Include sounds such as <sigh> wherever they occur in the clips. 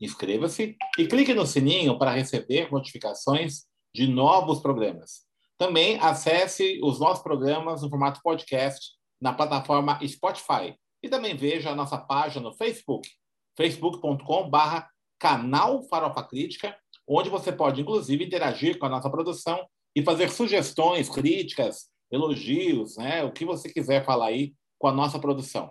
Inscreva-se e clique no sininho para receber notificações de novos programas. Também acesse os nossos programas no formato podcast na plataforma Spotify e também veja a nossa página no Facebook, facebook.com/barra canal Farofa Crítica, onde você pode inclusive interagir com a nossa produção e fazer sugestões, críticas, elogios, né, o que você quiser falar aí com a nossa produção.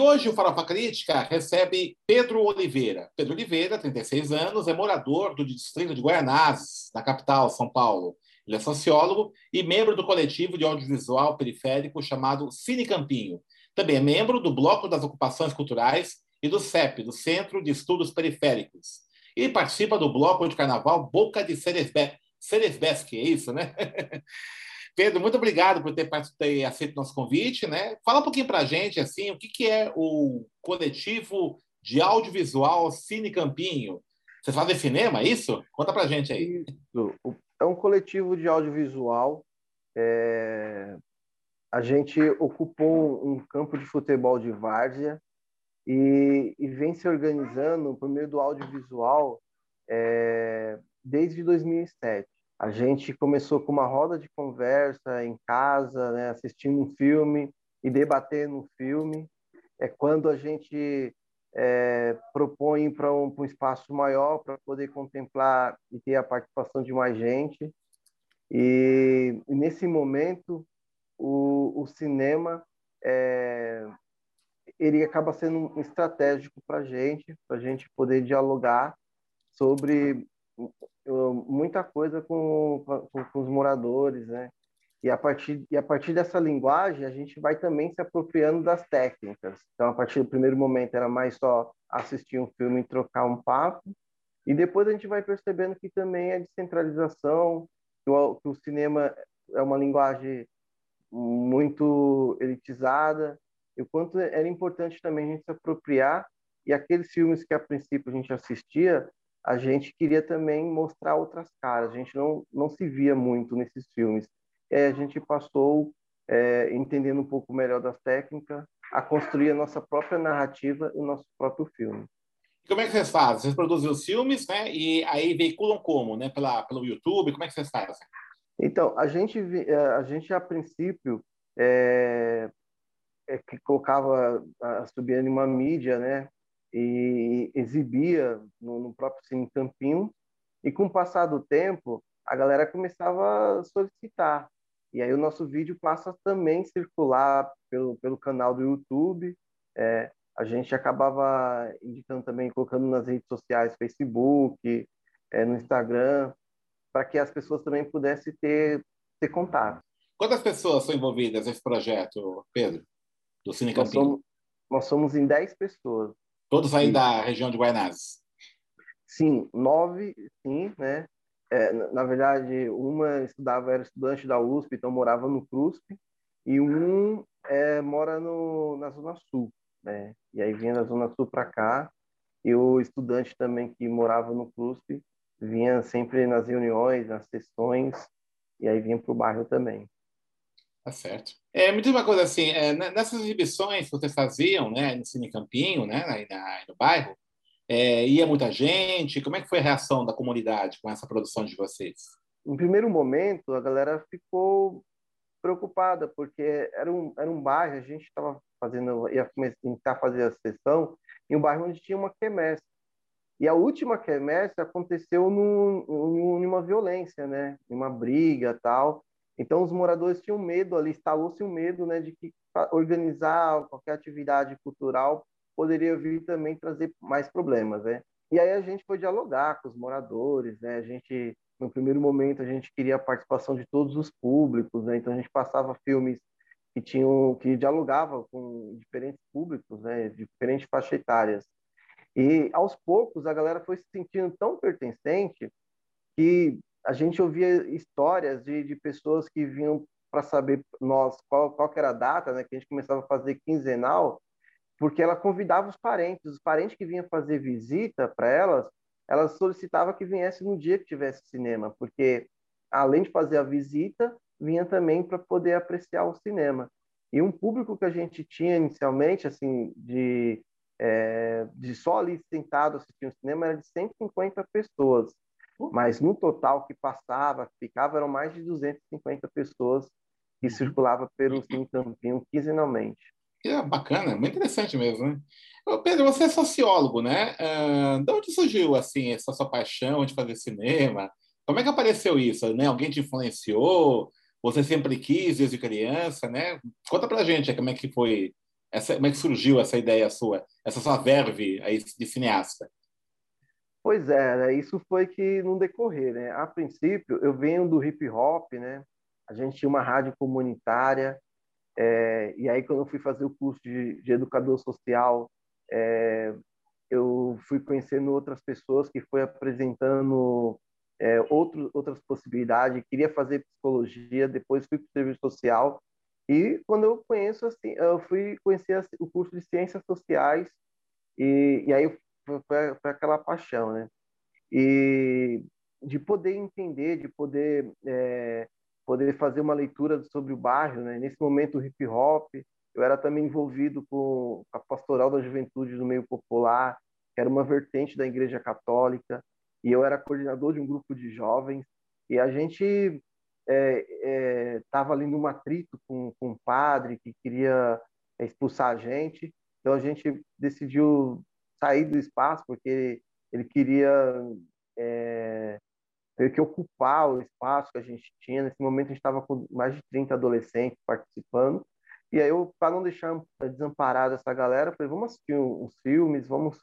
E hoje o Farofa Crítica recebe Pedro Oliveira. Pedro Oliveira, 36 anos, é morador do distrito de Guaianazes, na capital, São Paulo. Ele é sociólogo e membro do coletivo de audiovisual periférico chamado Cine Campinho. Também é membro do Bloco das Ocupações Culturais e do CEP, do Centro de Estudos Periféricos. E participa do bloco de carnaval Boca de Ceresbesque, é isso, né? <laughs> Pedro, muito obrigado por ter, ter aceito nosso convite, né? Fala um pouquinho para a gente, assim, o que, que é o coletivo de audiovisual Cine Campinho? Você faz cinema, é isso? Conta para a gente aí. Isso. É um coletivo de audiovisual. É... A gente ocupou um campo de futebol de várzea e, e vem se organizando por meio do audiovisual é... desde 2007. A gente começou com uma roda de conversa em casa, né, assistindo um filme e debatendo um filme. É quando a gente é, propõe para um, um, espaço maior para poder contemplar e ter a participação de mais gente. E, e nesse momento, o, o cinema é, ele acaba sendo um estratégico para a gente, para a gente poder dialogar sobre muita coisa com, com, com, os moradores, né? E a partir e a partir dessa linguagem a gente vai também se apropriando das técnicas. Então a partir do primeiro momento era mais só assistir um filme e trocar um papo, e depois a gente vai percebendo que também é descentralização, que o, que o cinema é uma linguagem muito elitizada, e o quanto era importante também a gente se apropriar e aqueles filmes que a princípio a gente assistia a gente queria também mostrar outras caras. A gente não, não se via muito nesses filmes. É, a gente passou, é, entendendo um pouco melhor das técnicas, a construir a nossa própria narrativa e o nosso próprio filme. Como é que vocês fazem? Vocês produzem os filmes, né? E aí veiculam como, né? Pela, pelo YouTube? Como é que vocês fazem? Então, a gente, é, a gente a princípio, é, é que colocava, subia em uma mídia, né? E exibia no, no próprio Cine Campinho. E com o passar do tempo, a galera começava a solicitar. E aí o nosso vídeo passa também circular pelo, pelo canal do YouTube. É, a gente acabava indicando também, colocando nas redes sociais, Facebook, é, no Instagram, para que as pessoas também pudessem ter, ter contato. Quantas pessoas são envolvidas nesse projeto, Pedro, do Cine Campinho? Nós somos, nós somos em 10 pessoas. Todos aí sim. da região de Guaianazes? Sim, nove, sim, né? É, na verdade, uma estudava, era estudante da USP, então morava no CRUSP, e um é, mora no, na Zona Sul, né? E aí vinha da Zona Sul para cá, e o estudante também que morava no CRUSP vinha sempre nas reuniões, nas sessões, e aí vinha para o bairro também. Tá certo. É, me diz uma coisa assim, é, nessas exibições que vocês faziam, né, no Cine Campinho, né, aí, na, no bairro, é, ia muita gente? Como é que foi a reação da comunidade com essa produção de vocês? Em primeiro momento, a galera ficou preocupada, porque era um, era um bairro, a gente estava fazendo, ia tentar fazer a sessão em um bairro onde tinha uma quermesse. E a última quermesse aconteceu num, numa violência, né? Uma briga tal. Então, os moradores tinham medo ali, instalou-se um medo né, de que organizar qualquer atividade cultural poderia vir também trazer mais problemas, né? E aí a gente foi dialogar com os moradores, né? A gente no primeiro momento a gente queria a participação de todos os públicos, né? Então a gente passava filmes que tinham que dialogavam com diferentes públicos, né? Diferentes faixas etárias. E aos poucos a galera foi se sentindo tão pertencente que a gente ouvia histórias de, de pessoas que vinham para saber nós qual, qual era a data, né? Que a gente começava a fazer quinzenal, porque ela convidava os parentes, os parentes que vinham fazer visita para elas, ela solicitava que viesse no dia que tivesse cinema, porque além de fazer a visita, vinha também para poder apreciar o cinema. E um público que a gente tinha inicialmente, assim, de, é, de só ali sentado assistindo cinema, era de 150 pessoas. Mas no total que passava, que ficava, eram mais de 250 pessoas que uhum. circulava pelo Cine Campinho quinzenalmente. É bacana, muito interessante mesmo, né? Pedro, você é sociólogo, né? Uh, de onde surgiu assim essa sua paixão de fazer cinema? Como é que apareceu isso? Né? Alguém te influenciou? Você sempre quis desde criança, né? Conta pra gente como é que foi, essa, como é que surgiu essa ideia sua, essa sua verve aí de cineasta. Pois é, né? isso foi que no decorrer, né? A princípio, eu venho do hip hop, né? A gente tinha uma rádio comunitária, é, e aí quando eu fui fazer o curso de, de educador social, é, eu fui conhecendo outras pessoas que foi apresentando é, outro, outras possibilidades. Queria fazer psicologia, depois fui para o serviço social. E quando eu conheço assim, eu fui conhecer o curso de ciências sociais e, e aí foi, foi aquela paixão, né? E de poder entender, de poder é, poder fazer uma leitura sobre o bairro, né? Nesse momento hip hop, eu era também envolvido com a pastoral da juventude do meio popular, que era uma vertente da Igreja Católica, e eu era coordenador de um grupo de jovens, e a gente estava é, é, ali num atrito com, com um padre que queria expulsar a gente, então a gente decidiu sair do espaço, porque ele queria é, que ocupar o espaço que a gente tinha. Nesse momento, a gente estava com mais de 30 adolescentes participando, e aí eu, para não deixar desamparado essa galera, falei, vamos assistir uns filmes, vamos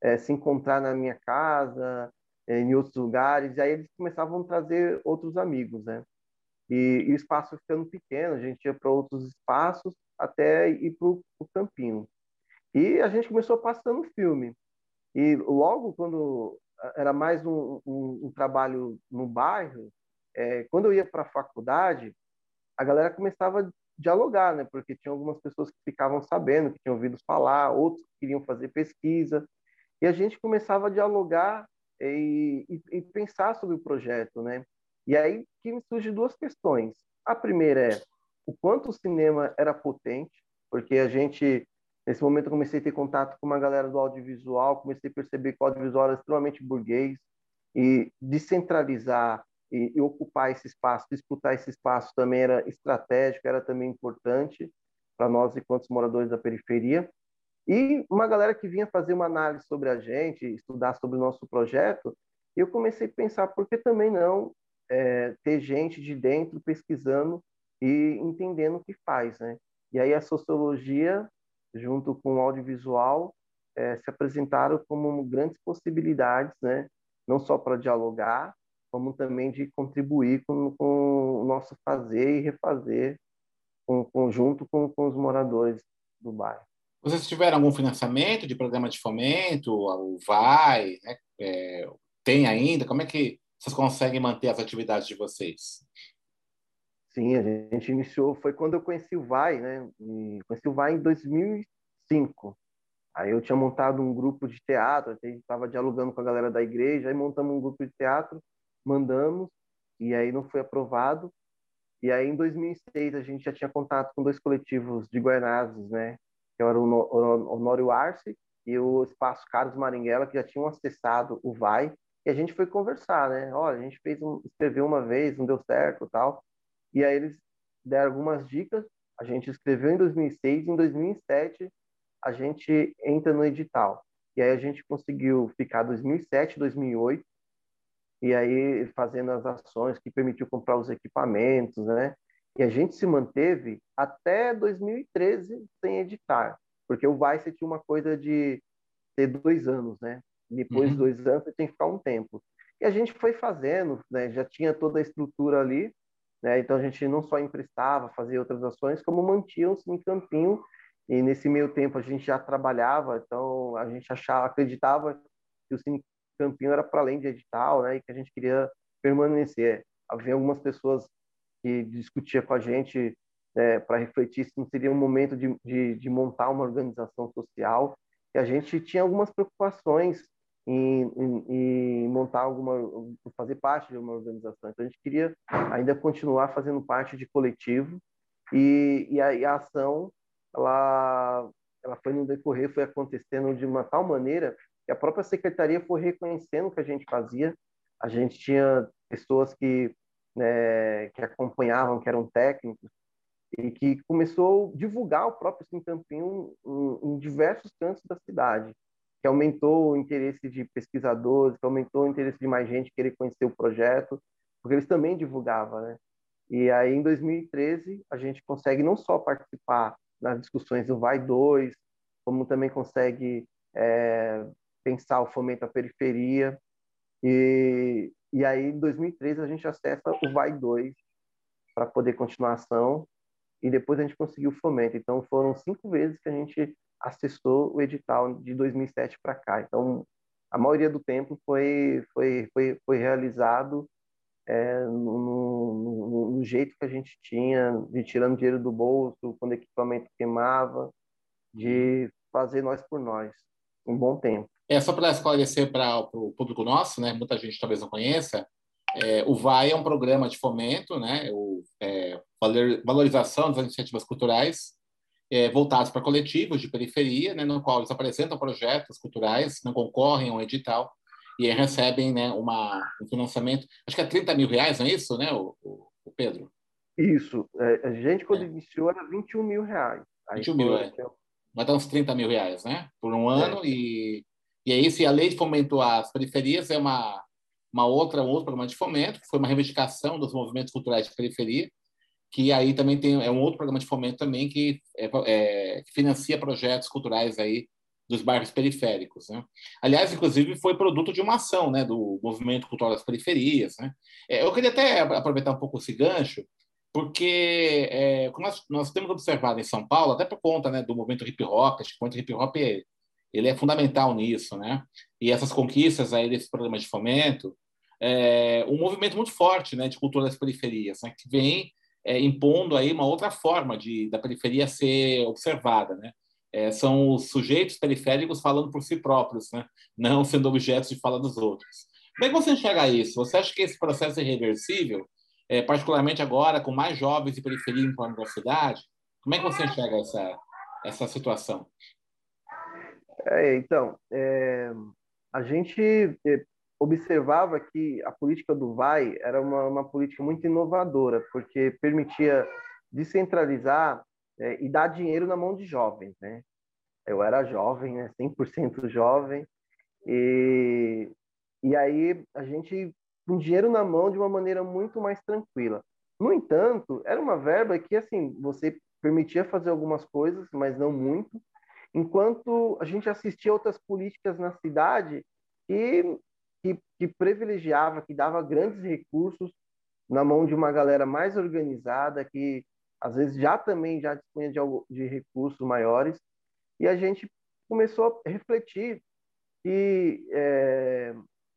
é, se encontrar na minha casa, é, em outros lugares. E aí eles começavam a trazer outros amigos, né? E, e o espaço ficando pequeno, a gente ia para outros espaços até ir para o campinho. E a gente começou passando filme. E logo quando era mais um, um, um trabalho no bairro, é, quando eu ia para a faculdade, a galera começava dialogar, né? Porque tinha algumas pessoas que ficavam sabendo, que tinham ouvido falar, outros que queriam fazer pesquisa, e a gente começava a dialogar e, e, e pensar sobre o projeto, né? E aí que me surgem duas questões. A primeira é o quanto o cinema era potente, porque a gente nesse momento eu comecei a ter contato com uma galera do audiovisual, comecei a perceber que o audiovisual era extremamente burguês e descentralizar e, e, ocupar esse espaço, disputar esse espaço também era estratégico, era também importante para nós enquanto moradores da periferia. E uma galera que vinha fazer uma análise sobre a gente, estudar sobre o nosso projeto, eu comecei a pensar por que também não é, ter gente de dentro pesquisando e entendendo o que faz, né? E aí a sociologia, junto com o audiovisual, é, se apresentaram como grandes possibilidades, né? Não só para dialogar, como também de contribuir com, com o nosso fazer e refazer com, conjunto com, com os moradores do bairro. Vocês tiveram algum financiamento de programa de fomento, o VAI, né? é, tem ainda? Como é que vocês conseguem manter as atividades de vocês? Sim, a gente iniciou, foi quando eu conheci o VAI, né? E conheci o VAI em 2005. Aí eu tinha montado um grupo de teatro, a gente estava dialogando com a galera da igreja, aí montamos um grupo de teatro mandamos e aí não foi aprovado. E aí em 2006 a gente já tinha contato com dois coletivos de Guaianazes, né? Que era o Honório Arce e o Espaço Carlos Maringuela, que já tinham acessado o VAI. E a gente foi conversar, né? Olha, a gente fez um, escreveu uma vez, não deu certo tal. E aí eles deram algumas dicas. A gente escreveu em 2006, em 2007 a gente entra no edital. E aí a gente conseguiu ficar 2007, 2008 e aí fazendo as ações que permitiu comprar os equipamentos, né? E a gente se manteve até 2013 sem editar, porque o Vice tinha uma coisa de ter dois anos, né? Depois uhum. de dois anos você tem que ficar um tempo. E a gente foi fazendo, né? já tinha toda a estrutura ali, né? então a gente não só emprestava, fazia outras ações, como mantinha o Cine Campinho, e nesse meio tempo a gente já trabalhava, então a gente achava, acreditava que o Cine Campinho era para além de edital, né? e que a gente queria permanecer. Havia algumas pessoas que discutia com a gente né, para refletir se não seria um momento de, de, de, montar uma organização social. E a gente tinha algumas preocupações em, em, em, montar alguma, fazer parte de uma organização. Então a gente queria ainda continuar fazendo parte de coletivo e, e, a, e a ação ela, ela foi no decorrer, foi acontecendo de uma tal maneira que a própria secretaria foi reconhecendo o que a gente fazia. A gente tinha pessoas que né, que acompanhavam, que eram técnicos, e que começou a divulgar o próprio Sim Campinho em, em, diversos cantos da cidade, que aumentou o interesse de pesquisadores, que aumentou o interesse de mais gente querer conhecer o projeto, porque eles também divulgavam, né? E aí, em 2013, a gente consegue não só participar nas discussões do Vai 2, como também consegue é, pensar o fomento à periferia. E, e aí, em 2013, a gente acessa o Vai 2 para poder continuar a ação e depois a gente conseguiu o fomento. Então, foram cinco vezes que a gente acessou o edital de 2007 para cá. Então, a maioria do tempo foi, foi, foi, foi realizado é, no, no, no, jeito que a gente tinha, de tirando dinheiro do bolso, quando o equipamento queimava, de fazer nós por nós, um bom tempo. É, só para esclarecer para o público nosso, né, muita gente talvez não conheça, é, o VAI é um programa de fomento, né, o, é, valorização das iniciativas culturais é, voltados para coletivos de periferia, né, no qual eles apresentam projetos culturais, não concorrem ao edital e recebem né, uma, um financiamento, acho que é 30 mil reais, não é isso, né, o, o, Pedro? Isso. É, a gente, quando é. iniciou, era 21 mil reais. Aí 21 mil, é. Vai dar uns 30 mil reais, né? Por um ano. É. E, e aí, se a lei de fomento às periferias é uma, uma outra, um outro programa de fomento, que foi uma reivindicação dos movimentos culturais de periferia, que aí também tem é um outro programa de fomento também que, é, é, que financia projetos culturais aí dos bairros periféricos. Né? Aliás, inclusive, foi produto de uma ação né, do Movimento Cultural das Periferias. Né? É, eu queria até aproveitar um pouco esse gancho, porque é, nós, nós, temos observado em São Paulo, até por conta né, do movimento hip hop, acho que o movimento hip hop é, ele é fundamental nisso, né? E essas conquistas aí desse programa de fomento, é, um movimento muito forte né, de cultura das periferias, né, que vem é, impondo aí uma outra forma de da periferia ser observada, né? É, são os sujeitos periféricos falando por si próprios, né? Não sendo objetos de fala dos outros. Como é que você enxerga isso? Você acha que esse processo é irreversível, é, particularmente agora com mais jovens de periferia em torno da cidade? Como é que você enxerga essa essa situação? É, então, é, a gente é, observava que a política do VAI era uma, uma política muito inovadora, porque permitia descentralizar é, e dar dinheiro na mão de jovens, né? Eu era jovem, né? 100% jovem, e, e aí a gente com dinheiro na mão de uma maneira muito mais tranquila. No entanto, era uma verba que, assim, você permitia fazer algumas coisas, mas não muito, enquanto a gente assistia outras políticas na cidade que que, que privilegiava, que dava grandes recursos na mão de uma galera mais organizada, que às vezes já também já dispunha de, de recursos maiores, e a gente começou a refletir que, é,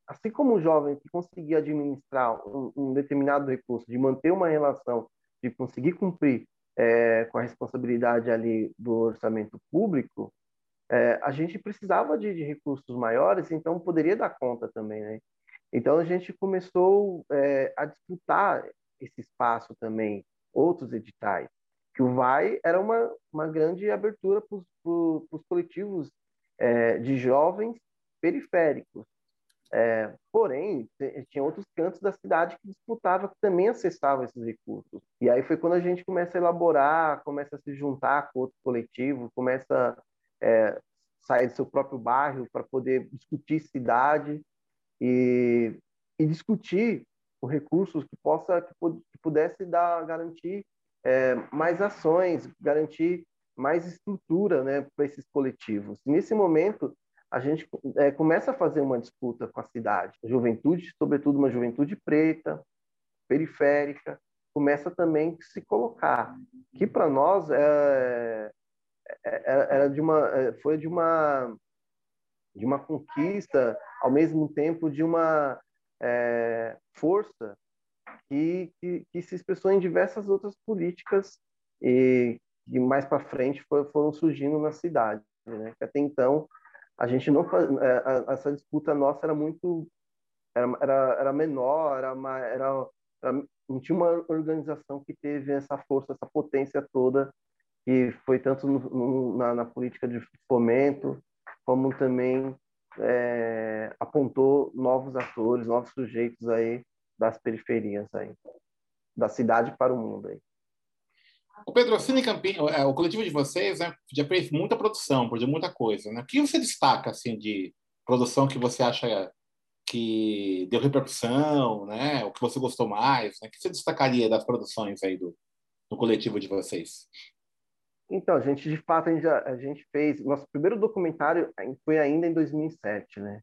assim como o jovem que conseguia administrar um, um, determinado recurso, de manter uma relação, de conseguir cumprir é, com a responsabilidade ali do orçamento público, é, a gente precisava de, de, recursos maiores, então poderia dar conta também, né? Então a gente começou é, a disputar esse espaço também, outros editais, que o VAI era uma, uma grande abertura para os coletivos é, de jovens periféricos. É, porém, tinha outros cantos da cidade que disputavam, que também acessavam esses recursos. E aí foi quando a gente começa a elaborar, começa a se juntar com outros coletivos, começa é, sair do seu próprio bairro para poder discutir cidade e, e discutir os recursos que possa que, que pudesse dar garantir é, mais ações, garantir mais estrutura, né, para esses coletivos. Nesse momento a gente é, começa a fazer uma disputa com a cidade. A juventude, sobretudo uma juventude preta, periférica, começa também a se colocar, que para nós é, era de uma, é, foi de uma, de uma conquista, ao mesmo tempo de uma é, força que, que, que, se expressou em diversas outras políticas e mais para frente foram surgindo na cidade. Né? Até então, a gente não é, essa disputa nossa era muito era, era, era menor era, era, era não tinha uma organização que teve essa força essa potência toda que foi tanto no, no, na, na, política de fomento como também é, apontou novos atores novos sujeitos aí das periferias aí da cidade para o mundo aí o Pedro, o Cine Campinho, é, o coletivo de vocês né, já fez muita produção, produziu muita coisa. Né? O que você destaca assim, de produção que você acha que deu repercussão, né? o que você gostou mais? Né? O que você destacaria das produções aí do, do coletivo de vocês? Então, a gente, de fato, a gente, a gente fez... Nosso primeiro documentário foi ainda em 2007, né?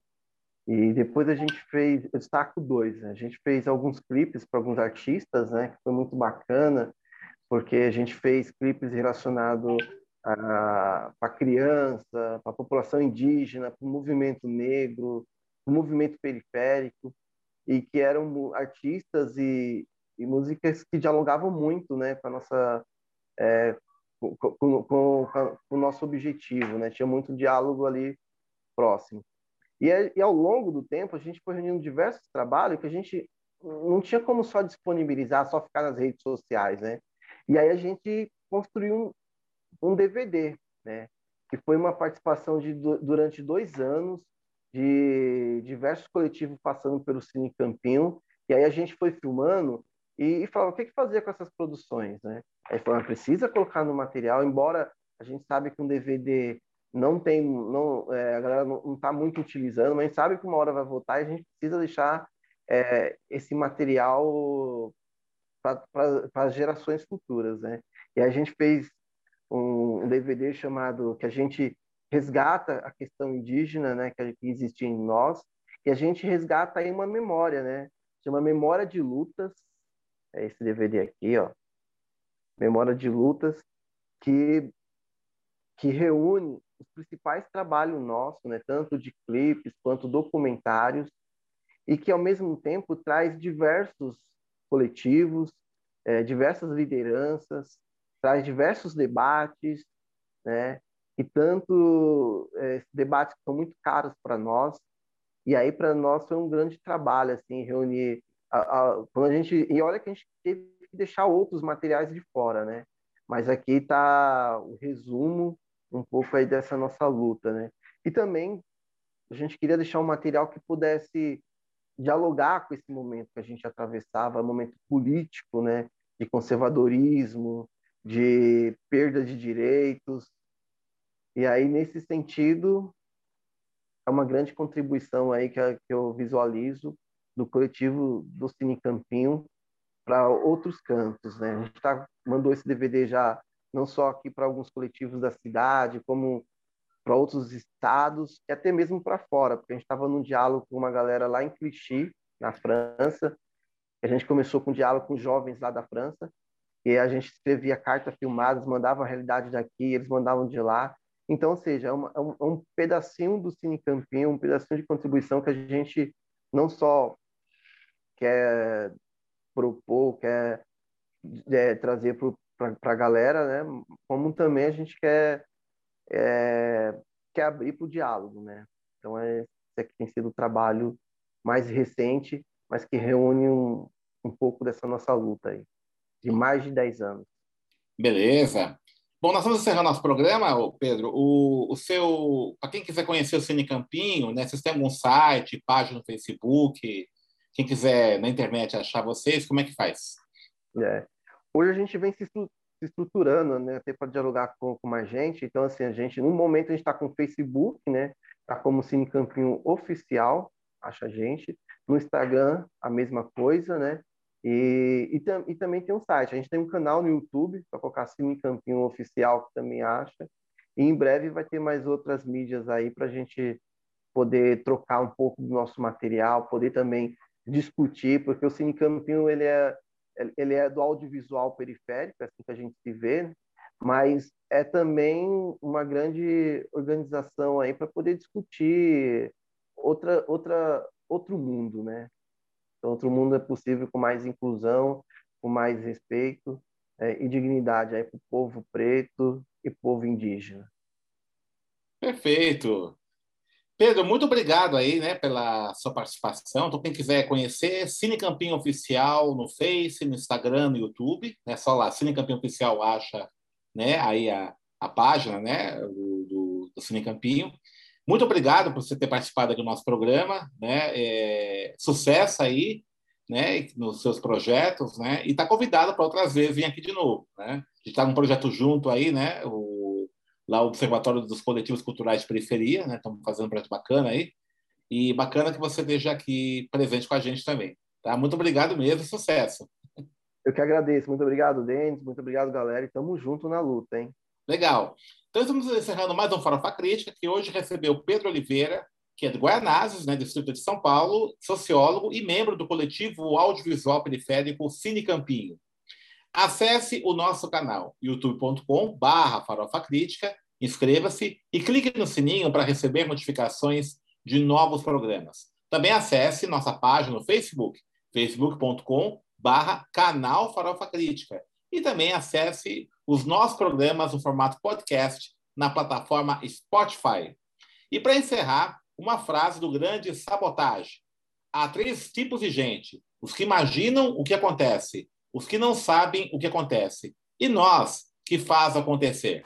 E depois a gente fez... Eu destaco dois. Né? A gente fez alguns clipes para alguns artistas, né? Que foi muito bacana porque a gente fez clipes relacionados para a criança, para a população indígena, para o movimento negro, para o movimento periférico, e que eram artistas e, e músicas que dialogavam muito né, com, a nossa, é, com, com, com, com, o nosso objetivo, né? tinha muito diálogo ali próximo. E, e ao longo do tempo, a gente foi reunindo diversos trabalhos que a gente não tinha como só disponibilizar, só ficar nas redes sociais, né? E aí a gente construiu um, um DVD, né? que foi uma participação de durante dois anos de diversos coletivos passando pelo Cine Campinho. E aí a gente foi filmando e, e falava o que, que fazer com essas produções, né? Aí falou, precisa colocar no material, embora a gente sabe que um DVD não tem, não, é, a galera não está muito utilizando, mas sabe que uma hora vai voltar e a gente precisa deixar é, esse material para as gerações futuras, né? E a gente fez um, DVD chamado que a gente resgata a questão indígena, né, que existe em nós, e a gente resgata aí uma memória, né? Chama Memória de Lutas. É esse DVD aqui, ó. Memória de Lutas que que reúne os principais trabalhos nossos, né, tanto de clipes quanto documentários, e que ao mesmo tempo traz diversos coletivos, é, diversas lideranças, traz diversos debates, né? E tanto é, debates que são muito caros para nós. E aí para nós foi um grande trabalho assim reunir a, a, quando a gente e olha que a gente teve que deixar outros materiais de fora, né? Mas aqui está o resumo um pouco aí dessa nossa luta, né? E também a gente queria deixar um material que pudesse dialogar com esse momento que a gente atravessava, momento político, né, de conservadorismo, de perda de direitos. E aí nesse sentido é uma grande contribuição aí que, eu visualizo do coletivo do Cine Campinho para outros cantos, né? A gente tá, mandou esse DVD já não só aqui para alguns coletivos da cidade, como para outros estados e até mesmo para fora, porque a gente estava num diálogo com uma galera lá em Clichy, na França. A gente começou com um diálogo com jovens lá da França e a gente escrevia cartas filmadas, mandava a realidade daqui, eles mandavam de lá. Então, ou seja, é, uma, é, um, é um, pedacinho do Cine Campinho, um pedacinho de contribuição que a gente não só quer propor, quer é, trazer para a galera, né? como também a gente quer é, quer abrir para o diálogo, né? Então, é, esse aqui tem sido o trabalho mais recente, mas que reúne um, um pouco dessa nossa luta aí, de mais de 10 anos. Beleza. Bom, nós vamos encerrar nosso programa, Pedro. O, o seu, para quem quiser conhecer o Cine Campinho, né? Vocês têm algum site, página no Facebook? Quem quiser na internet achar vocês, como é que faz? É. Hoje a gente vem se estruturando, né, até para dialogar com, com mais gente. Então, assim, a gente, no momento, a gente está com o Facebook, né, está como Cine Campinho Oficial, acha a gente. No Instagram, a mesma coisa, né? E, e, tam, e, também tem um site. A gente tem um canal no YouTube, para colocar Cine Campinho Oficial, que também acha. E em breve vai ter mais outras mídias aí para a gente poder trocar um pouco do nosso material, poder também discutir, porque o Cine Campinho ele é ele é do audiovisual periférico, é assim que a gente se vê, né? mas é também uma grande organização aí para poder discutir outra outra outro mundo, né? Então, outro mundo é possível com mais inclusão, com mais respeito é, e dignidade aí para o povo preto e povo indígena. Perfeito. Pedro, muito obrigado aí, né, pela sua participação. Então, quem quiser conhecer, Cine Campinho Oficial no Face, no Instagram, no YouTube, né, só lá, Cine Campinho Oficial acha, né, aí a, a página, né, do, do, do Cine Campinho. Muito obrigado por você ter participado do nosso programa, né, é, sucesso aí, né, nos seus projetos, né, e está convidado para outras vezes vir aqui de novo, né. A gente está num projeto junto aí, né, o lá o Observatório dos Coletivos Culturais de Periferia, né? Estamos fazendo um projeto bacana aí. E bacana que você esteja aqui presente com a gente também. Tá? Muito obrigado mesmo, sucesso. Eu que agradeço. Muito obrigado, Denis. Muito obrigado, galera. E estamos juntos na luta, hein? Legal. Então, estamos encerrando mais um Farofa Crítica, que hoje recebeu Pedro Oliveira, que é de Guaianazes, né, Distrito de São Paulo, sociólogo e membro do coletivo audiovisual periférico Cine Campinho. Acesse o nosso canal youtube.com/barra Farofa Crítica, inscreva-se e clique no sininho para receber notificações de novos programas. Também acesse nossa página no Facebook, facebook.com/barra canal Farofa Crítica, e também acesse os nossos programas no formato podcast na plataforma Spotify. E para encerrar, uma frase do grande Sabotagem. Há três tipos de gente: os que imaginam o que acontece, os que não sabem o que acontece, e nós que faz acontecer.